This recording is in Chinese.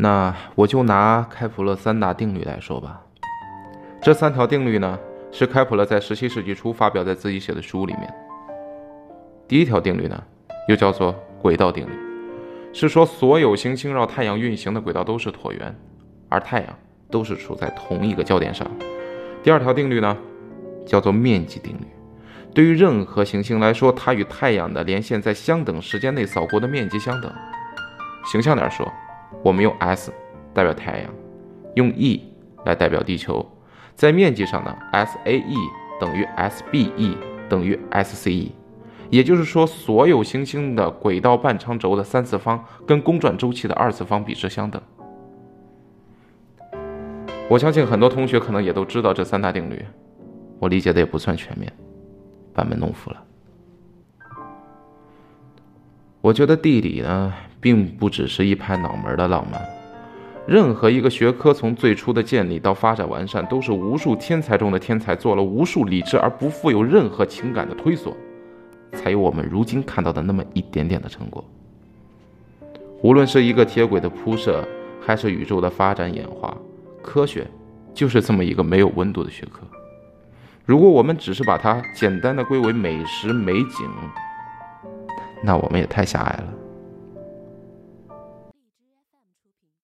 那我就拿开普勒三大定律来说吧。这三条定律呢，是开普勒在十七世纪初发表在自己写的书里面。第一条定律呢，又叫做轨道定律，是说所有行星绕太阳运行的轨道都是椭圆，而太阳都是处在同一个焦点上。第二条定律呢，叫做面积定律，对于任何行星来说，它与太阳的连线在相等时间内扫过的面积相等。形象点说。我们用 S 代表太阳，用 E 来代表地球，在面积上呢，SAE 等于 SBE 等于 SCE，也就是说，所有行星的轨道半长轴的三次方跟公转周期的二次方比值相等。我相信很多同学可能也都知道这三大定律，我理解的也不算全面，班门弄斧了。我觉得地理呢。并不只是一拍脑门的浪漫，任何一个学科从最初的建立到发展完善，都是无数天才中的天才做了无数理智而不负有任何情感的推索，才有我们如今看到的那么一点点的成果。无论是一个铁轨的铺设，还是宇宙的发展演化，科学就是这么一个没有温度的学科。如果我们只是把它简单的归为美食美景，那我们也太狭隘了。